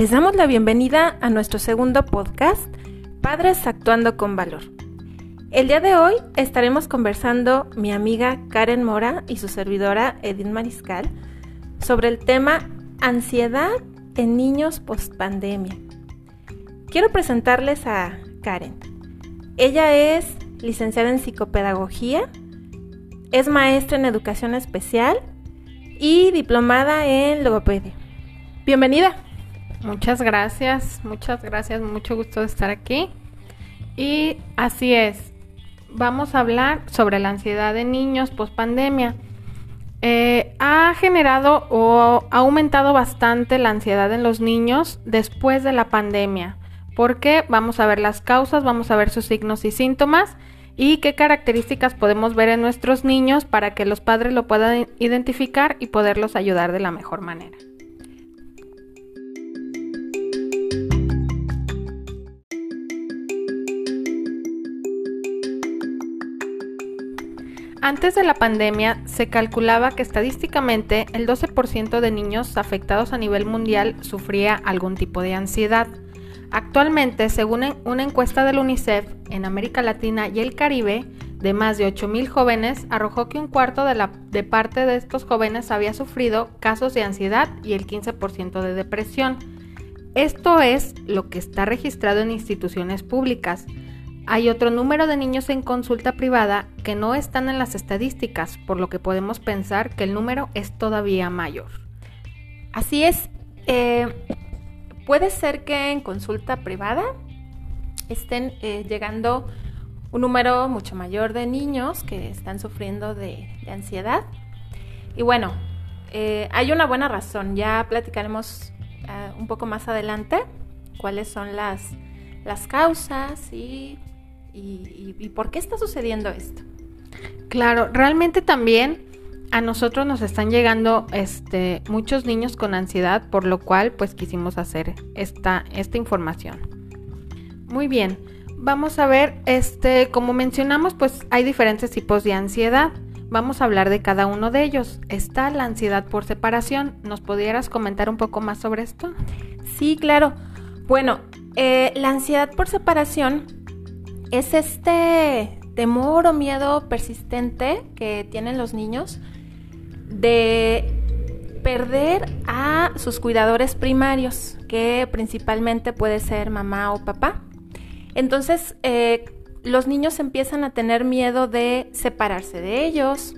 les damos la bienvenida a nuestro segundo podcast, Padres Actuando con Valor. El día de hoy estaremos conversando mi amiga Karen Mora y su servidora Edith Mariscal sobre el tema ansiedad en niños post pandemia. Quiero presentarles a Karen. Ella es licenciada en psicopedagogía, es maestra en educación especial y diplomada en logopedia. Bienvenida. Muchas gracias, muchas gracias, mucho gusto de estar aquí. Y así es, vamos a hablar sobre la ansiedad de niños post pandemia. Eh, ha generado o ha aumentado bastante la ansiedad en los niños después de la pandemia. Porque vamos a ver las causas, vamos a ver sus signos y síntomas y qué características podemos ver en nuestros niños para que los padres lo puedan identificar y poderlos ayudar de la mejor manera. Antes de la pandemia se calculaba que estadísticamente el 12% de niños afectados a nivel mundial sufría algún tipo de ansiedad. Actualmente, según una encuesta del UNICEF en América Latina y el Caribe, de más de 8.000 jóvenes, arrojó que un cuarto de, de parte de estos jóvenes había sufrido casos de ansiedad y el 15% de depresión. Esto es lo que está registrado en instituciones públicas. Hay otro número de niños en consulta privada que no están en las estadísticas, por lo que podemos pensar que el número es todavía mayor. Así es. Eh, puede ser que en consulta privada estén eh, llegando un número mucho mayor de niños que están sufriendo de, ansiedad. Y bueno, eh, hay una buena razón. Ya platicaremos un poco más adelante cuáles son las, las causas y y, por qué está sucediendo esto. Claro, realmente también a nosotros nos están llegando este, muchos niños con ansiedad, por lo cual pues quisimos hacer esta, esta información. Muy bien, vamos a ver, este, como mencionamos, pues hay diferentes tipos de ansiedad. Vamos a hablar de cada uno de ellos. Está la ansiedad por separación. ¿Nos pudieras comentar un poco más sobre esto? Sí, claro. Bueno, eh, la ansiedad por separación es este temor o miedo persistente que tienen los niños de perder a sus cuidadores primarios, que principalmente puede ser mamá o papá. Entonces, eh, los niños empiezan a tener miedo de separarse de ellos.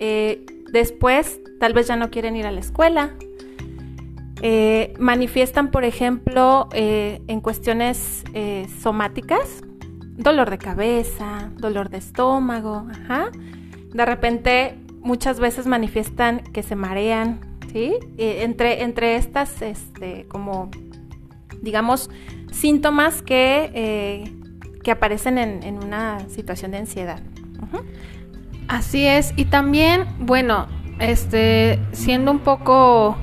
Eh, después, tal vez ya no quieren ir a la escuela. Eh, manifiestan, por ejemplo, en cuestiones somáticas, dolor de cabeza, dolor de estómago, ajá. De repente muchas veces manifiestan que se marean, ¿sí? entre, entre estas, este, como, digamos, síntomas que, eh, que aparecen en, una situación de ansiedad. Así es, y también, bueno, este, siendo un poco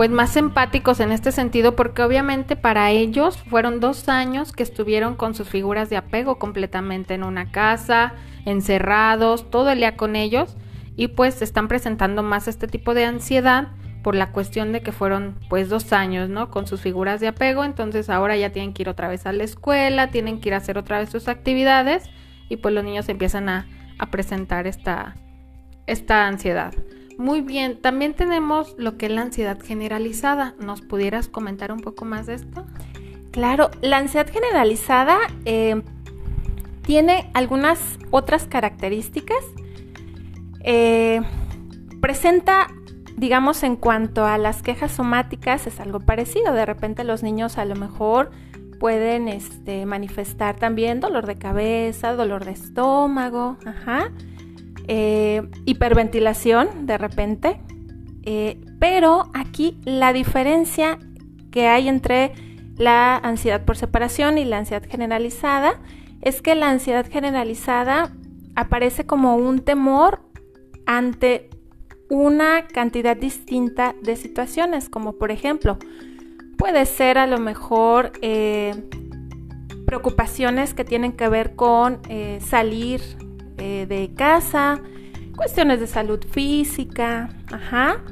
pues más empáticos en este sentido porque obviamente para ellos fueron dos años que estuvieron con sus figuras de apego completamente en una casa, encerrados, todo el día con ellos y pues están presentando más este tipo de ansiedad por la cuestión de que fueron pues dos años, ¿no? Con sus figuras de apego, entonces ahora ya tienen que ir otra vez a la escuela, tienen que ir a hacer otra vez sus actividades y pues los niños empiezan a, a presentar esta, esta ansiedad. Muy bien, también tenemos lo que es la ansiedad generalizada. ¿Nos pudieras comentar un poco más de esto? Claro, la ansiedad generalizada eh, tiene algunas otras características. Eh, presenta, digamos, en cuanto a las quejas somáticas, es algo parecido. De repente los niños a lo mejor pueden este, manifestar también dolor de cabeza, dolor de estómago, ajá. Eh, hiperventilación de repente, eh, pero aquí la diferencia que hay entre la ansiedad por separación y la ansiedad generalizada es que la ansiedad generalizada aparece como un temor ante una cantidad distinta de situaciones, como por ejemplo, puede ser a lo mejor eh, preocupaciones que tienen que ver con salir eh, de casa, cuestiones de salud física, ajá.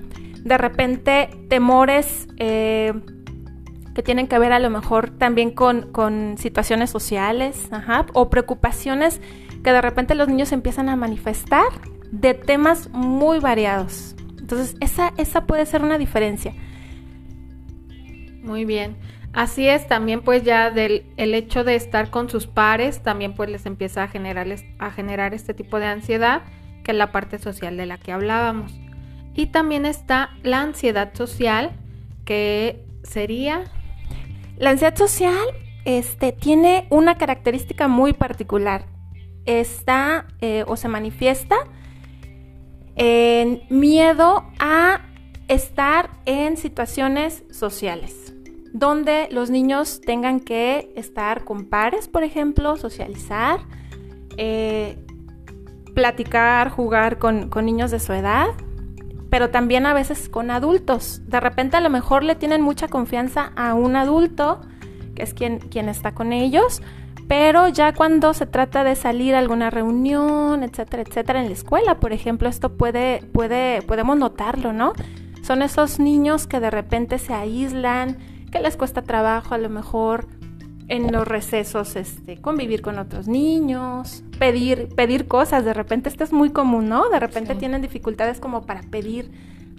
De repente temores eh, que tienen que ver a lo mejor también con, con situaciones sociales, ajá, o preocupaciones que de repente los niños empiezan a manifestar de temas muy variados. Entonces, esa, esa puede ser una diferencia. Muy bien. Así es, también pues ya del el hecho de estar con sus pares, también pues les empieza a generar, a generar este tipo de ansiedad, que es la parte social de la que hablábamos. Y también está la ansiedad social, que sería... La ansiedad social este, tiene una característica muy particular. Está eh, o se manifiesta en miedo a estar en situaciones sociales, donde los niños tengan que estar con pares, por ejemplo, socializar, eh, platicar, jugar con, niños de su edad, pero también a veces con adultos. De repente a lo mejor le tienen mucha confianza a un adulto, que es quien, quien está con ellos, pero ya cuando se trata de salir a alguna reunión, etcétera, etcétera, en la escuela, por ejemplo, esto puede, puede, podemos notarlo, ¿no? Son esos niños que de repente se aíslan, que les cuesta trabajo a lo mejor en los recesos este, convivir con otros niños, pedir, pedir cosas, de repente esto es muy común, ¿no? De repente tienen dificultades como para pedir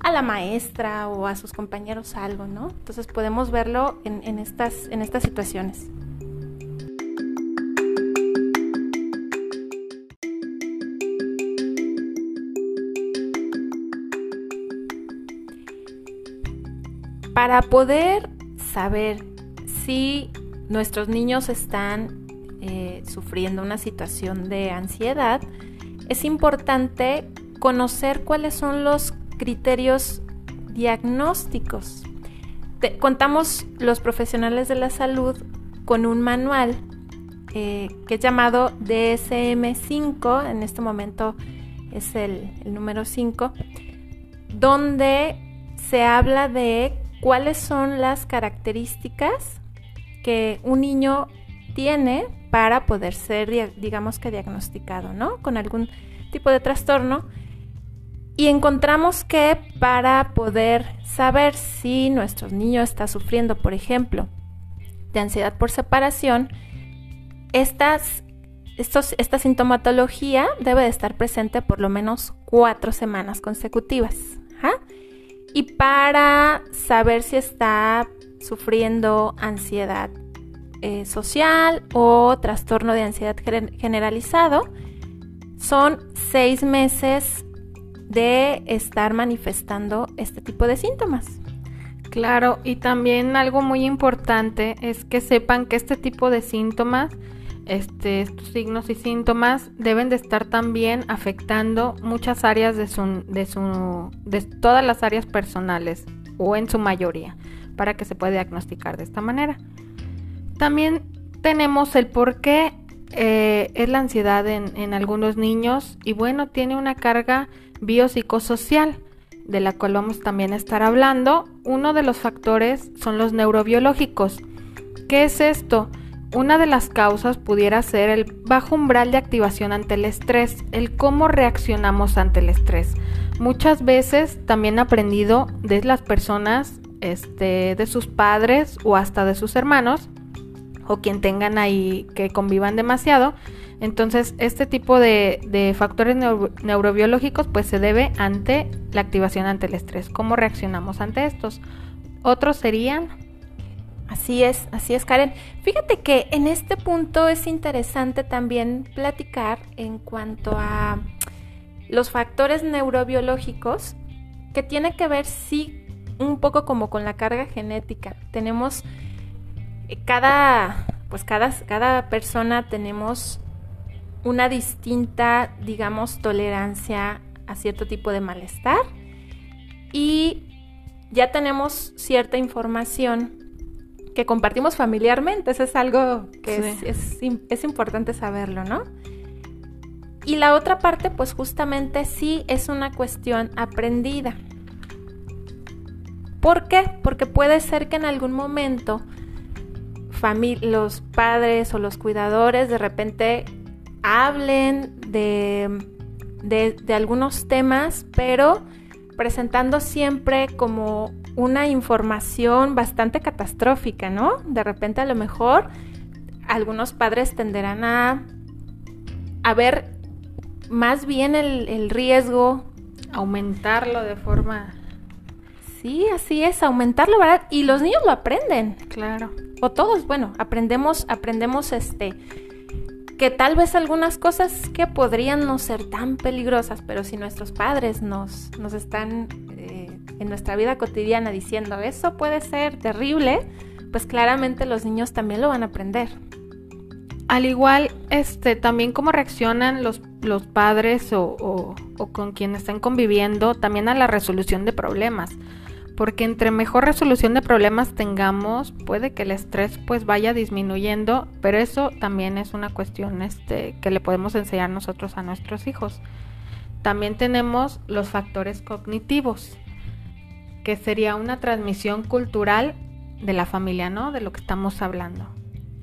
a la maestra o a sus compañeros algo, ¿no? Entonces podemos verlo en, en estas, en estas situaciones. Para poder saber si nuestros niños están eh, sufriendo una situación de ansiedad, es importante conocer cuáles son los criterios diagnósticos. contamos los profesionales de la salud con un manual eh, que es llamado DSM5, en este momento es el, el número 5, donde se habla de cuáles son las características que un niño tiene para poder ser, digamos que diagnosticado, ¿no? Con algún tipo de trastorno. Y encontramos que para poder saber si nuestro niño está sufriendo, por ejemplo, de ansiedad por separación, esta sintomatología debe de estar presente por lo menos cuatro semanas consecutivas. Y para saber si está sufriendo ansiedad eh, social o trastorno de ansiedad generalizado, son seis meses de estar manifestando este tipo de síntomas. Claro, y también algo muy importante es que sepan que este tipo de síntomas este, estos signos y síntomas deben de estar también afectando muchas áreas de su, de su, de todas las áreas personales o en su mayoría para que se pueda diagnosticar de esta manera. También tenemos el por qué eh, es la ansiedad en, en algunos niños y bueno, tiene una carga biopsicosocial de la cual vamos también a estar hablando. Uno de los factores son los neurobiológicos. ¿Qué es esto? Una de las causas pudiera ser el bajo umbral de activación ante el estrés, el cómo reaccionamos ante el estrés. Muchas veces también aprendido de las personas, este, de sus padres o hasta de sus hermanos, o quien tengan ahí que convivan demasiado. Entonces, este tipo de, factores neurobiológicos pues se debe ante la activación ante el estrés. ¿Cómo reaccionamos ante estos? Otros serían Así es, así es, Karen. Fíjate que en este punto es interesante también platicar en cuanto a los factores neurobiológicos que tiene que ver, sí, un poco como con la carga genética. Tenemos eh, cada, pues cada, cada persona tenemos una distinta, digamos, tolerancia a cierto tipo de malestar y ya tenemos cierta información que compartimos familiarmente. Eso es algo que es, importante saberlo, ¿no? Y la otra parte, pues justamente sí es una cuestión aprendida. ¿Por qué? Porque puede ser que en algún momento los padres o los cuidadores de repente hablen de, de algunos temas, pero presentando siempre como una información bastante catastrófica, ¿no? De repente a lo mejor algunos padres tenderán a, a ver más bien el, riesgo. Aumentarlo de forma... Sí, así es, aumentarlo, ¿verdad? Y los niños lo aprenden. Claro. O todos, bueno, aprendemos, aprendemos este que tal vez algunas cosas que podrían no ser tan peligrosas, pero si nuestros padres nos, nos están en nuestra vida cotidiana diciendo eso puede ser terrible, pues claramente los niños también lo van a aprender. Al igual, este, también cómo reaccionan los, los padres o, o, con quienes están conviviendo también a la resolución de problemas porque entre mejor resolución de problemas tengamos, puede que el estrés pues vaya disminuyendo, pero eso también es una cuestión este, que le podemos enseñar nosotros a nuestros hijos. También tenemos los factores cognitivos, que sería una transmisión cultural de la familia, ¿no? De lo que estamos hablando.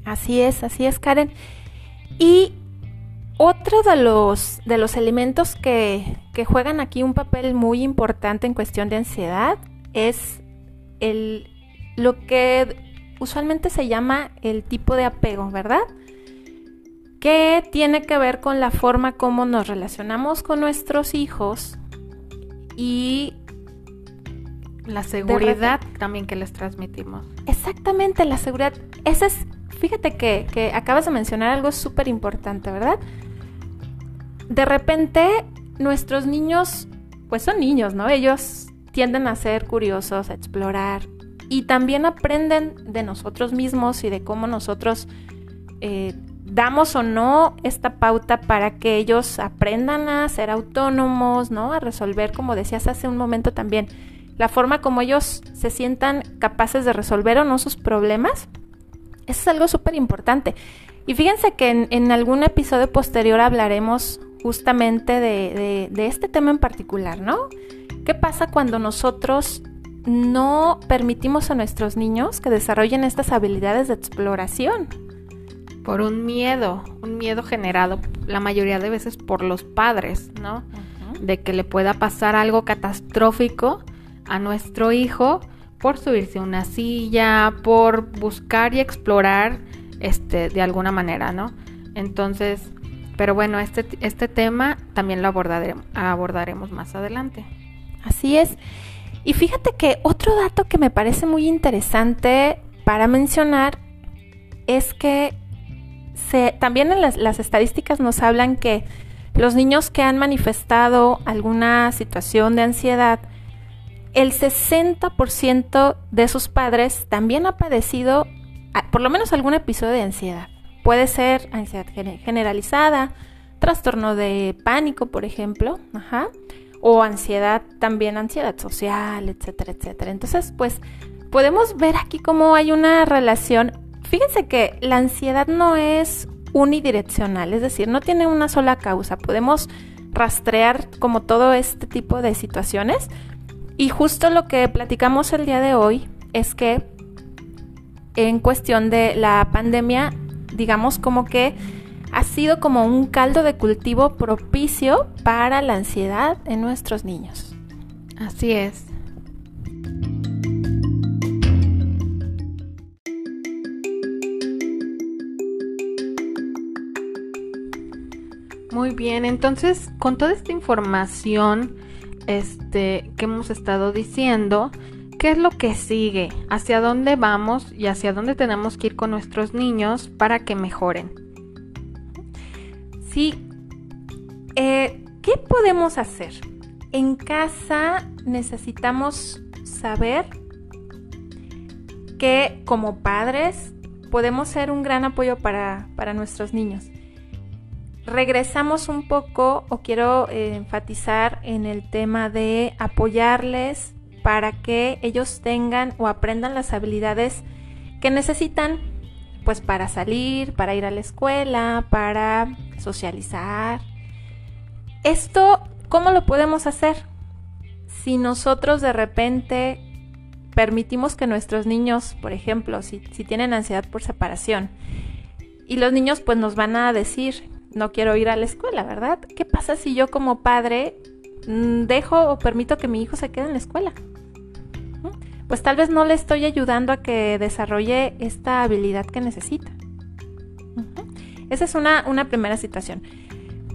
Así es, así es, Karen. Y otro de los, de los elementos que, que juegan aquí un papel muy importante en cuestión de ansiedad es el, lo que usualmente se llama el tipo de apego, ¿verdad? Que tiene que ver con la forma como nos relacionamos con nuestros hijos y la seguridad también que les transmitimos. Exactamente, la seguridad. Ese es, fíjate que, que acabas de mencionar algo súper importante, ¿verdad? De repente, nuestros niños, pues son niños, ¿no? Ellos tienden a ser curiosos, a explorar y también aprenden de nosotros mismos y de cómo nosotros eh, damos o no esta pauta para que ellos aprendan a ser autónomos, ¿no? A resolver, como decías hace un momento también, la forma como ellos se sientan capaces de resolver o no sus problemas. Eso es algo súper importante. Y fíjense que en, algún episodio posterior hablaremos justamente de, de este tema en particular, ¿no? ¿Qué pasa cuando nosotros no permitimos a nuestros niños que desarrollen estas habilidades de exploración? Por un miedo, un miedo generado la mayoría de veces por los padres, ¿no? De que le pueda pasar algo catastrófico a nuestro hijo por subirse a una silla, por buscar y explorar este de alguna manera, ¿no? Entonces, pero bueno, este, este tema también lo abordaremos más adelante. Así es. Y fíjate que otro dato que me parece muy interesante para mencionar es que se, también en las, las estadísticas nos hablan que los niños que han manifestado alguna situación de ansiedad, el 60% de sus padres también ha padecido por lo menos algún episodio de ansiedad. Puede ser ansiedad generalizada, trastorno de pánico, por ejemplo, o ansiedad, también ansiedad social, etcétera, etcétera. Entonces, pues podemos ver aquí cómo hay una relación. Fíjense que la ansiedad no es unidireccional, es decir, no tiene una sola causa. Podemos rastrear como todo este tipo de situaciones. Y justo lo que platicamos el día de hoy es que en cuestión de la pandemia, digamos como que ha sido como un caldo de cultivo propicio para la ansiedad en nuestros niños. Así es. Muy bien, entonces con toda esta información este, que hemos estado diciendo, ¿qué es lo que sigue? ¿Hacia dónde vamos y hacia dónde tenemos que ir con nuestros niños para que mejoren? Sí. Eh, ¿Qué podemos hacer? En casa necesitamos saber que como padres podemos ser un gran apoyo para, nuestros niños. Regresamos un poco o quiero eh, enfatizar en el tema de apoyarles para que ellos tengan o aprendan las habilidades que necesitan pues para salir, para ir a la escuela, para socializar. Esto, ¿cómo lo podemos hacer? Si nosotros de repente permitimos que nuestros niños, por ejemplo, si, tienen ansiedad por separación, y los niños pues nos van a decir, no quiero ir a la escuela, ¿verdad? ¿Qué pasa si yo como padre mm, dejo o permito que mi hijo se quede en la escuela. Pues tal vez no le estoy ayudando a que desarrolle esta habilidad que necesita. Esa es una, una primera situación.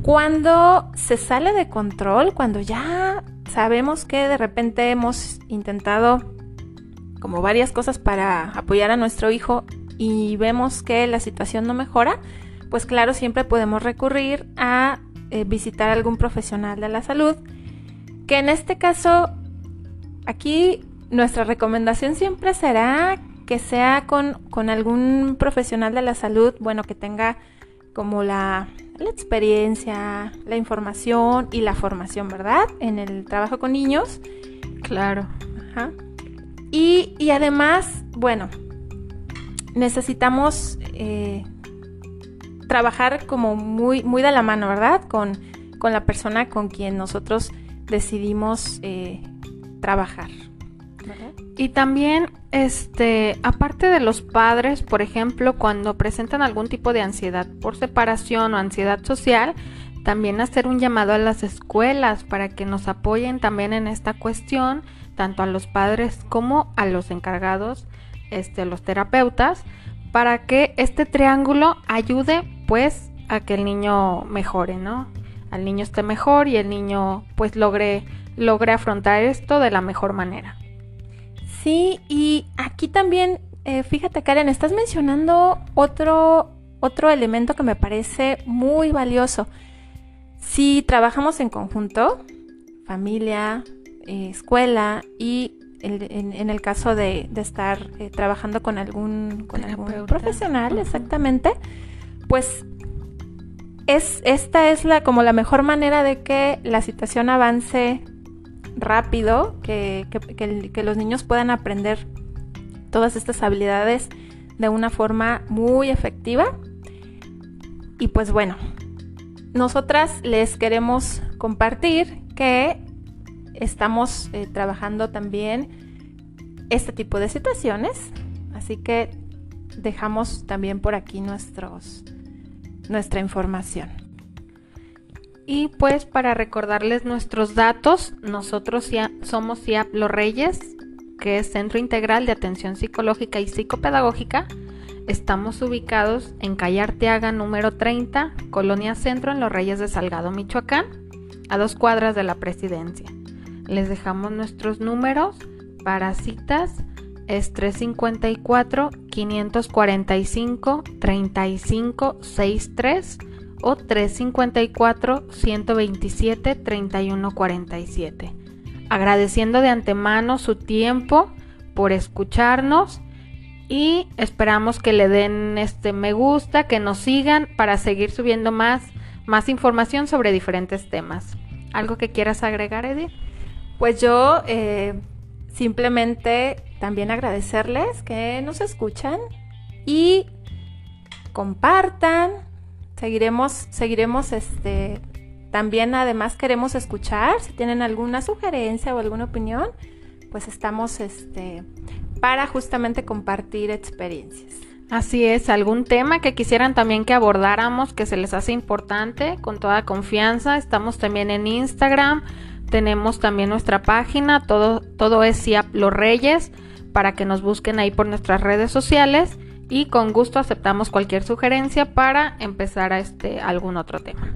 Cuando se sale de control, cuando ya sabemos que de repente hemos intentado como varias cosas para apoyar a nuestro hijo y vemos que la situación no mejora, pues claro, siempre podemos recurrir a eh, visitar a algún profesional de la salud, que en este caso, aquí nuestra recomendación siempre será que sea con, algún profesional de la salud, bueno, que tenga como la, la, experiencia, la información y la formación, ¿verdad? En el trabajo con niños. Claro. Ajá. Y, y además, bueno, necesitamos eh, trabajar como muy, muy de la mano, ¿verdad? Con, con la persona con quien nosotros decidimos eh, trabajar. Y también, este, aparte de los padres, por ejemplo, cuando presentan algún tipo de ansiedad por separación o ansiedad social, también hacer un llamado a las escuelas para que nos apoyen también en esta cuestión, tanto a los padres como a los encargados, este, los terapeutas, para que este triángulo ayude pues a que el niño mejore, ¿no? Al niño esté mejor y el niño pues logre, logre afrontar esto de la mejor manera. Sí, y aquí también, eh, fíjate Karen, estás mencionando otro, otro elemento que me parece muy valioso. Si trabajamos en conjunto, familia, eh, escuela y en, el caso de, estar eh, trabajando con algún, con algún profesional, exactamente, pues es, esta es la, como la mejor manera de que la situación avance rápido, que, que los niños puedan aprender todas estas habilidades de una forma muy efectiva. Y pues bueno, nosotras les queremos compartir que estamos eh, trabajando también este tipo de situaciones. Así que dejamos también por aquí nuestros, nuestra información. Y pues para recordarles nuestros datos, nosotros ya somos CIAP Los Reyes, que es Centro Integral de Atención Psicológica y Psicopedagógica. Estamos ubicados en calle Arteaga número 30, Colonia Centro, en Los Reyes de Salgado, Michoacán, a dos cuadras de la presidencia. Les dejamos nuestros números para citas. Es 354 545 3563 o 354 127 3147. Agradeciendo de antemano su tiempo por escucharnos y esperamos que le den este me gusta, que nos sigan para seguir subiendo más más información sobre diferentes temas. ¿Algo que quieras agregar, Edith? Pues yo eh, simplemente también agradecerles que nos escuchan y compartan. Seguiremos, seguiremos este. También además queremos escuchar. Si tienen alguna sugerencia o alguna opinión, pues estamos este para justamente compartir experiencias. Así es, algún tema que quisieran también que abordáramos, que se les hace importante, con toda confianza. Estamos también en Instagram, tenemos también nuestra página, todo, todo es CIAP Los Reyes, para que nos busquen ahí por nuestras redes sociales y con gusto aceptamos cualquier sugerencia para empezar a este algún otro tema.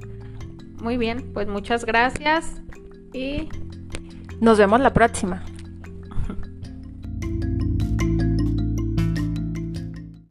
Muy bien, pues muchas gracias y nos vemos la próxima.